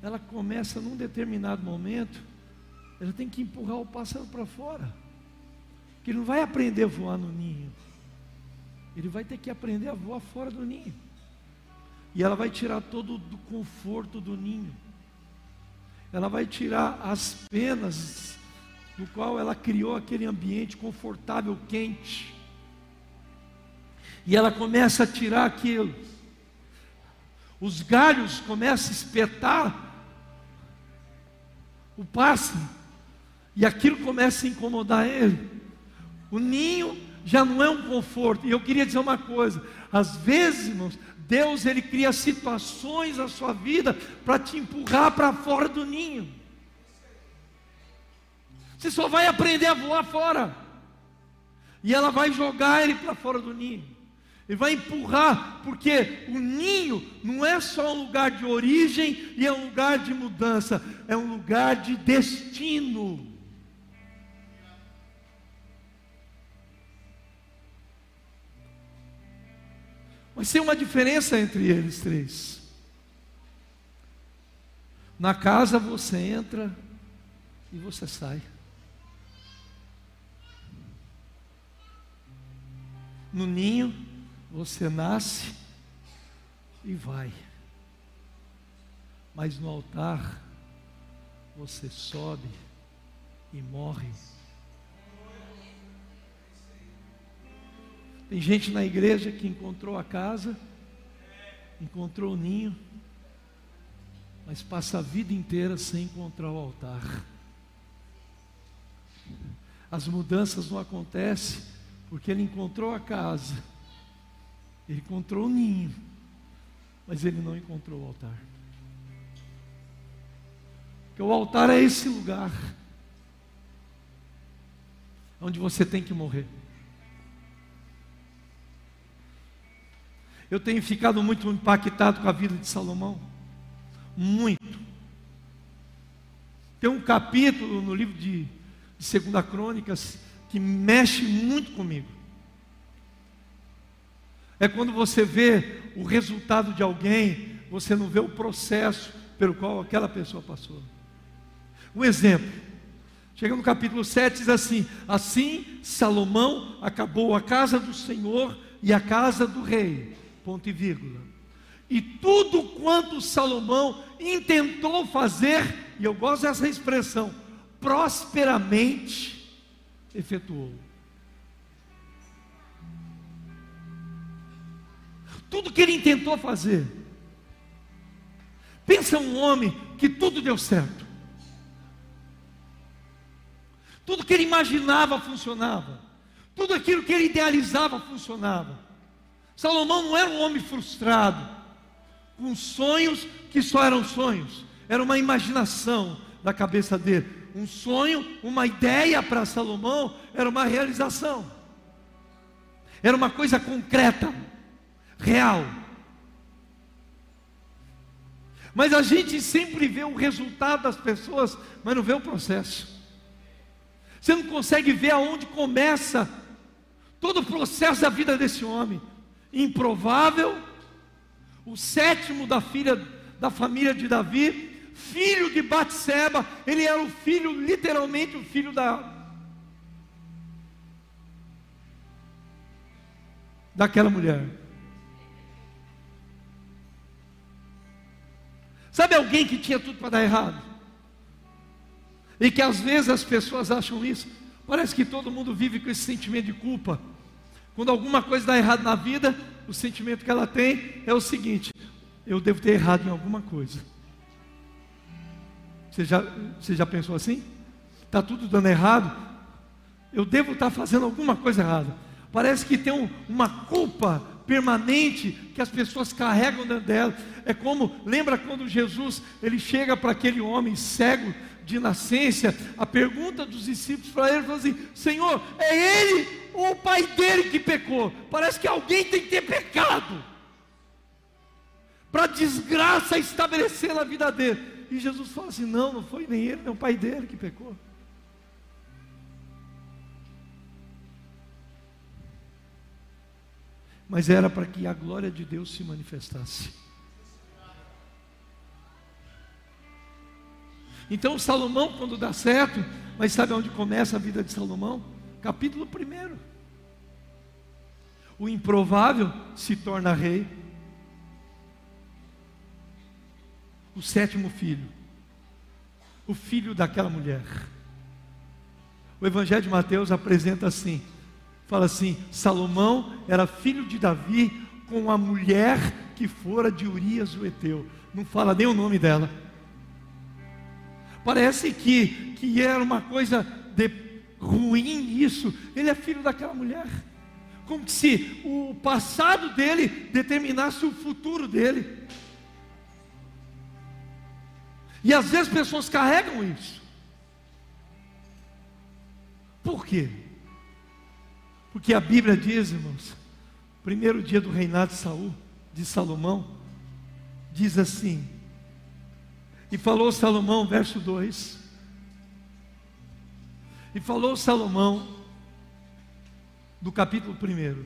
[SPEAKER 1] ela começa num determinado momento, ela tem que empurrar o pássaro para fora. Porque ele não vai aprender a voar no ninho. Ele vai ter que aprender a voar fora do ninho. E ela vai tirar todo o conforto do ninho. Ela vai tirar as penas do qual ela criou aquele ambiente confortável, quente. E ela começa a tirar aquilo. Os galhos começam a espetar o pássaro. E aquilo começa a incomodar ele. O ninho já não é um conforto. E eu queria dizer uma coisa: às vezes, irmãos, Deus ele cria situações na sua vida para te empurrar para fora do ninho. Você só vai aprender a voar fora. E ela vai jogar ele para fora do ninho. Ele vai empurrar, porque o ninho não é só um lugar de origem e é um lugar de mudança, é um lugar de destino. Mas tem uma diferença entre eles três. Na casa você entra e você sai. No ninho você nasce e vai. Mas no altar você sobe e morre. Tem gente na igreja que encontrou a casa, encontrou o ninho, mas passa a vida inteira sem encontrar o altar. As mudanças não acontecem porque ele encontrou a casa, ele encontrou o ninho, mas ele não encontrou o altar. Porque o altar é esse lugar onde você tem que morrer. Eu tenho ficado muito impactado com a vida de Salomão. Muito. Tem um capítulo no livro de, de Segunda Crônicas que mexe muito comigo. É quando você vê o resultado de alguém, você não vê o processo pelo qual aquela pessoa passou. Um exemplo. Chega no capítulo 7 diz assim: Assim Salomão acabou a casa do Senhor e a casa do rei ponto e vírgula. E tudo quanto Salomão intentou fazer, e eu gosto dessa expressão, prosperamente efetuou. Tudo que ele intentou fazer. Pensa um homem que tudo deu certo. Tudo que ele imaginava funcionava. Tudo aquilo que ele idealizava funcionava. Salomão não era um homem frustrado, com sonhos que só eram sonhos, era uma imaginação da cabeça dele. Um sonho, uma ideia para Salomão era uma realização, era uma coisa concreta, real. Mas a gente sempre vê o resultado das pessoas, mas não vê o processo. Você não consegue ver aonde começa todo o processo da vida desse homem improvável, o sétimo da filha da família de Davi, filho de Batseba, ele era o filho, literalmente o filho da daquela mulher. Sabe alguém que tinha tudo para dar errado? E que às vezes as pessoas acham isso. Parece que todo mundo vive com esse sentimento de culpa. Quando alguma coisa dá errado na vida, o sentimento que ela tem é o seguinte: eu devo ter errado em alguma coisa. Você já, você já pensou assim? Está tudo dando errado? Eu devo estar fazendo alguma coisa errada. Parece que tem um, uma culpa permanente que as pessoas carregam dentro dela. É como, lembra quando Jesus ele chega para aquele homem cego de nascença, a pergunta dos discípulos para ele foi assim: Senhor, é ele ou o pai dele que pecou? Parece que alguém tem que ter pecado para desgraça estabelecer na vida dele. E Jesus fala assim: Não, não foi nem ele, nem o pai dele que pecou. Mas era para que a glória de Deus se manifestasse. Então Salomão, quando dá certo, mas sabe onde começa a vida de Salomão? Capítulo 1. O improvável se torna rei. O sétimo filho. O filho daquela mulher. O Evangelho de Mateus apresenta assim: fala assim: Salomão era filho de Davi com a mulher que fora de Urias o Eteu. Não fala nem o nome dela. Parece que, que era uma coisa de ruim isso. Ele é filho daquela mulher. Como se o passado dele determinasse o futuro dele. E às vezes pessoas carregam isso. Por quê? Porque a Bíblia diz, irmãos, primeiro dia do reinado de Saul, de Salomão, diz assim: e falou Salomão, verso 2. E falou Salomão, do capítulo 1.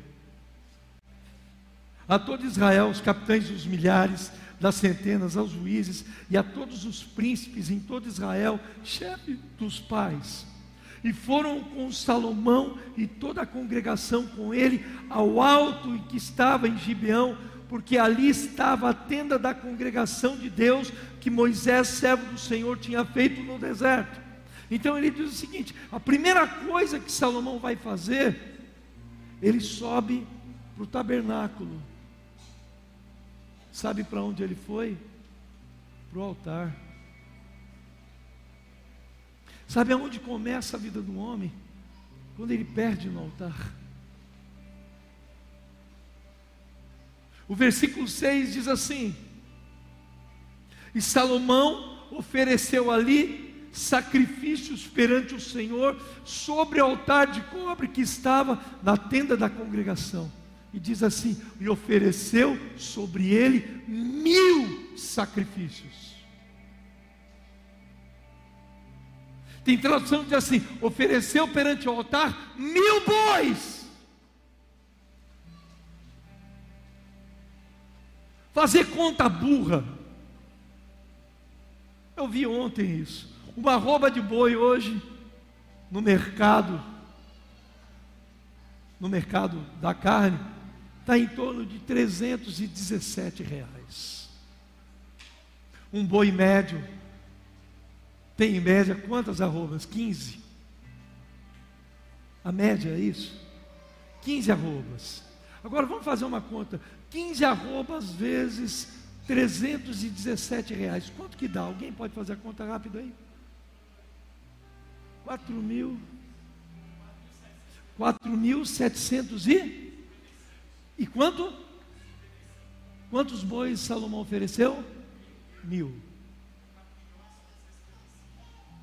[SPEAKER 1] A todo Israel, os capitães dos milhares, das centenas, aos juízes e a todos os príncipes em todo Israel, chefe dos pais. E foram com Salomão e toda a congregação com ele ao alto que estava em Gibeão, porque ali estava a tenda da congregação de Deus que Moisés, servo do Senhor, tinha feito no deserto. Então ele diz o seguinte: a primeira coisa que Salomão vai fazer, ele sobe para o tabernáculo. Sabe para onde ele foi? Para o altar. Sabe aonde começa a vida do homem? Quando ele perde no altar. O versículo 6 diz assim: E Salomão ofereceu ali sacrifícios perante o Senhor sobre o altar de cobre que estava na tenda da congregação. E diz assim: E ofereceu sobre ele mil sacrifícios. Tem tradução que diz assim: ofereceu perante o altar mil bois. Fazer conta burra. Eu vi ontem isso. Uma arroba de boi hoje no mercado, no mercado da carne, está em torno de 317 reais. Um boi médio tem em média quantas arrobas? 15. A média é isso? 15 arrobas. Agora vamos fazer uma conta. 15 arrobas vezes 317 reais. Quanto que dá? Alguém pode fazer a conta rápido aí? 4 mil. 4.700 e? E quanto? Quantos bois Salomão ofereceu? Mil.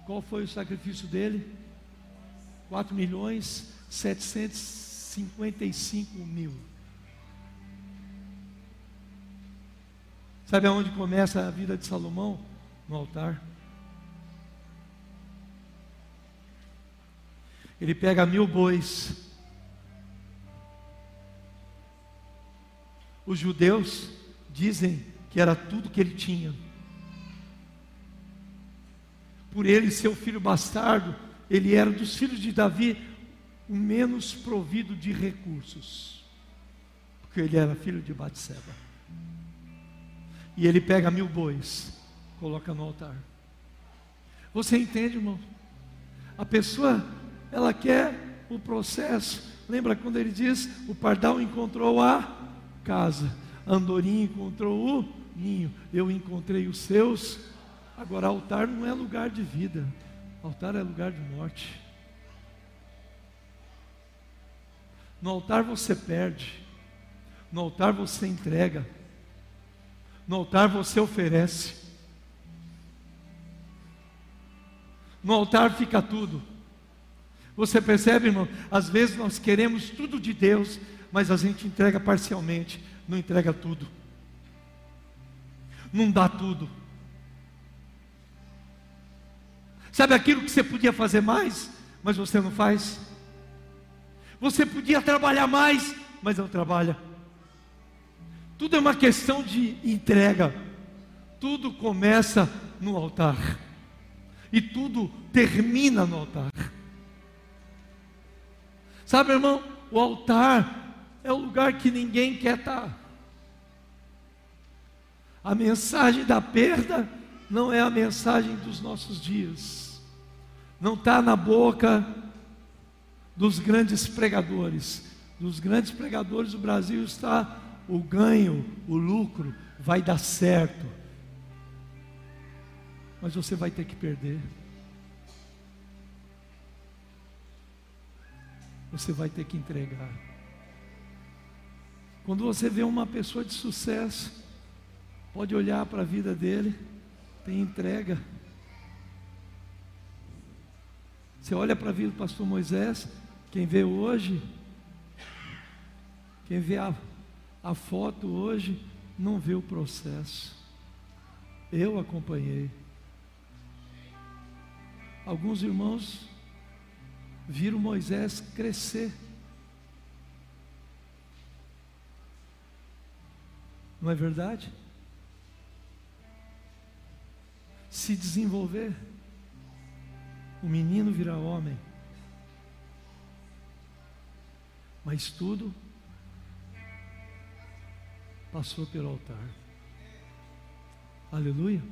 [SPEAKER 1] Qual foi o sacrifício dele? 4 milhões 755 mil. Sabe aonde começa a vida de Salomão? No altar. Ele pega mil bois. Os judeus dizem que era tudo que ele tinha. Por ele ser o filho bastardo, ele era dos filhos de Davi o menos provido de recursos. Porque ele era filho de Batseba. E ele pega mil bois, coloca no altar. Você entende, irmão? A pessoa, ela quer o processo. Lembra quando ele diz: o pardal encontrou a casa, a andorinha encontrou o ninho, eu encontrei os seus. Agora, altar não é lugar de vida, altar é lugar de morte. No altar você perde, No altar você entrega. No altar você oferece. No altar fica tudo. Você percebe, irmão? Às vezes nós queremos tudo de Deus, mas a gente entrega parcialmente, não entrega tudo. Não dá tudo. Sabe aquilo que você podia fazer mais, mas você não faz? Você podia trabalhar mais, mas não trabalha. Tudo é uma questão de entrega. Tudo começa no altar. E tudo termina no altar. Sabe, irmão, o altar é o lugar que ninguém quer estar. A mensagem da perda não é a mensagem dos nossos dias. Não está na boca dos grandes pregadores. Dos grandes pregadores do Brasil está o ganho, o lucro, vai dar certo. Mas você vai ter que perder. Você vai ter que entregar. Quando você vê uma pessoa de sucesso, pode olhar para a vida dele, tem entrega. Você olha para a vida do pastor Moisés, quem vê hoje, quem vê a, a foto hoje, não vê o processo. Eu acompanhei. Alguns irmãos viram Moisés crescer. Não é verdade? Se desenvolver. O menino vira homem. Mas tudo passou pelo altar. Aleluia.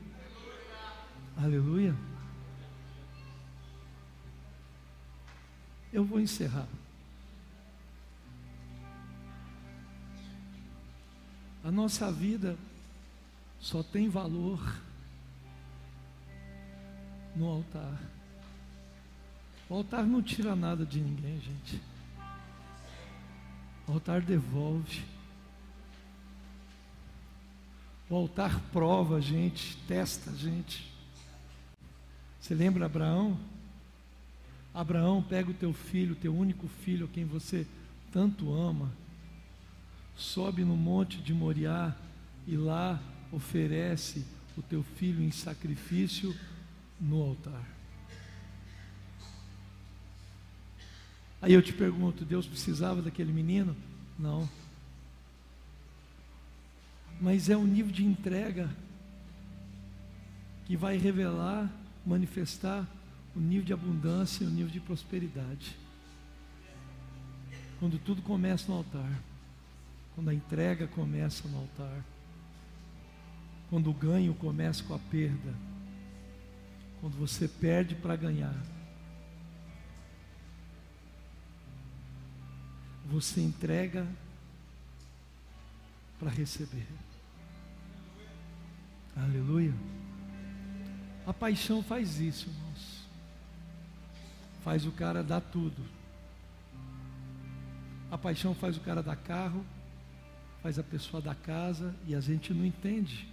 [SPEAKER 1] Aleluia. Eu vou encerrar. A nossa vida só tem valor no altar. O altar não tira nada de ninguém, gente. O altar devolve. O altar prova a gente, testa a gente. Você lembra Abraão? Abraão, pega o teu filho, teu único filho, quem você tanto ama, sobe no monte de Moriá e lá oferece o teu filho em sacrifício no altar. Aí eu te pergunto: Deus precisava daquele menino? Não. Mas é um nível de entrega que vai revelar, manifestar o nível de abundância e o nível de prosperidade. Quando tudo começa no altar, quando a entrega começa no altar, quando o ganho começa com a perda, quando você perde para ganhar, você entrega para receber. Aleluia. A paixão faz isso, irmãos faz o cara dar tudo. A paixão faz o cara dar carro, faz a pessoa dar casa e a gente não entende.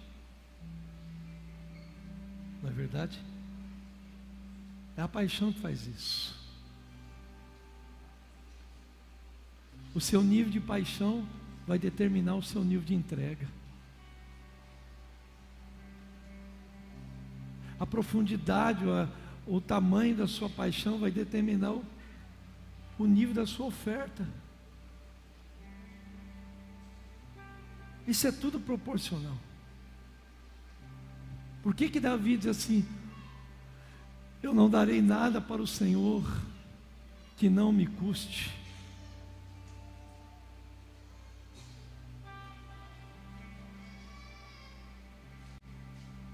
[SPEAKER 1] Não é verdade? É a paixão que faz isso. O seu nível de paixão vai determinar o seu nível de entrega. A profundidade, a, o tamanho da sua paixão vai determinar o, o nível da sua oferta. Isso é tudo proporcional. Por que que Davi diz assim: Eu não darei nada para o Senhor que não me custe?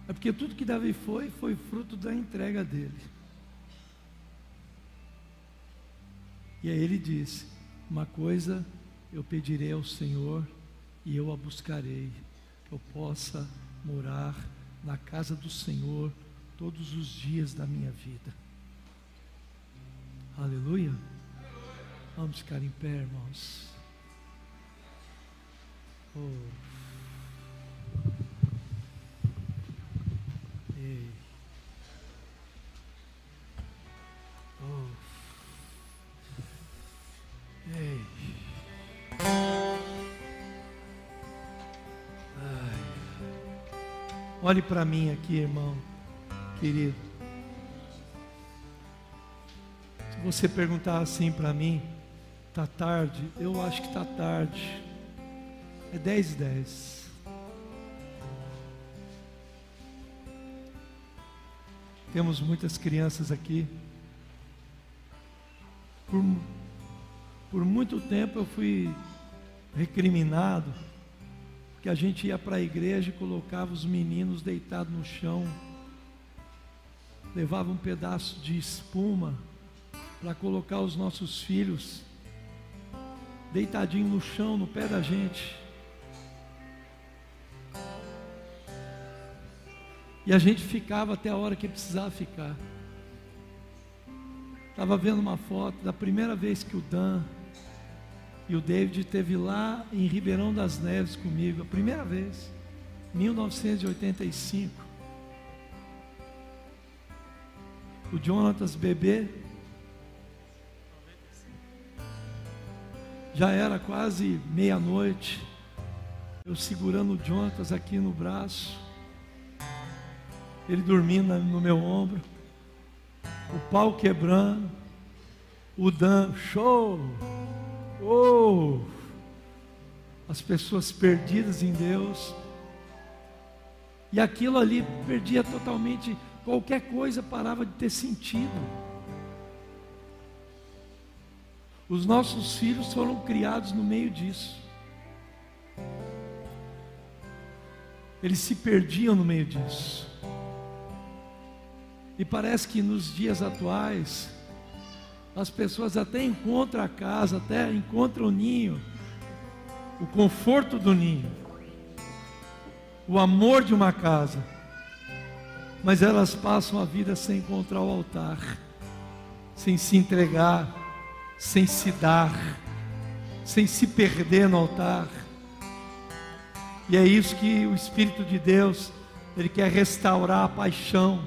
[SPEAKER 1] É porque tudo que Davi foi, foi fruto da entrega dele. E aí ele disse: Uma coisa eu pedirei ao Senhor e eu a buscarei, que eu possa morar na casa do Senhor todos os dias da minha vida. Aleluia. Vamos ficar em pé, irmãos. Olhe para mim aqui, irmão, querido. Se você perguntar assim para mim, tá tarde? Eu acho que tá tarde. É 10 e 10. Temos muitas crianças aqui. Por, por muito tempo eu fui recriminado que a gente ia para a igreja e colocava os meninos deitados no chão, levava um pedaço de espuma para colocar os nossos filhos deitadinho no chão, no pé da gente. E a gente ficava até a hora que precisava ficar. Estava vendo uma foto da primeira vez que o Dan e o David esteve lá em Ribeirão das Neves comigo, a primeira vez, 1985. O Jonatas bebê. Já era quase meia-noite. Eu segurando o Jonatas aqui no braço. Ele dormindo no meu ombro. O pau quebrando. O Dan, show! Oh, as pessoas perdidas em Deus. E aquilo ali perdia totalmente, qualquer coisa parava de ter sentido. Os nossos filhos foram criados no meio disso. Eles se perdiam no meio disso. E parece que nos dias atuais, as pessoas até encontram a casa, até encontram o ninho, o conforto do ninho, o amor de uma casa, mas elas passam a vida sem encontrar o altar, sem se entregar, sem se dar, sem se perder no altar. E é isso que o Espírito de Deus, Ele quer restaurar a paixão,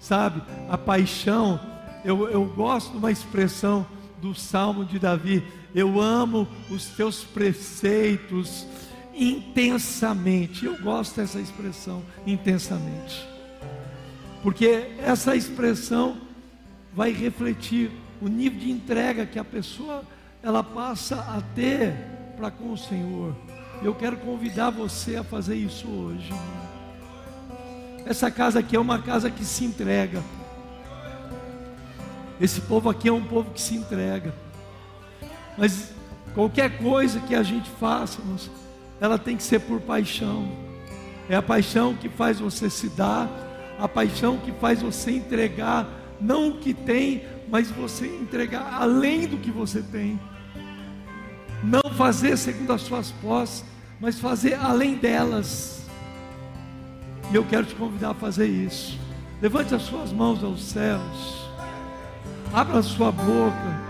[SPEAKER 1] sabe? A paixão eu, eu gosto de uma expressão do Salmo de Davi: Eu amo os teus preceitos intensamente. Eu gosto dessa expressão, intensamente, porque essa expressão vai refletir o nível de entrega que a pessoa ela passa a ter para com o Senhor. Eu quero convidar você a fazer isso hoje. Essa casa aqui é uma casa que se entrega. Esse povo aqui é um povo que se entrega. Mas qualquer coisa que a gente faça, ela tem que ser por paixão. É a paixão que faz você se dar, a paixão que faz você entregar, não o que tem, mas você entregar além do que você tem. Não fazer segundo as suas posses, mas fazer além delas. E eu quero te convidar a fazer isso. Levante as suas mãos aos céus. Abra sua boca.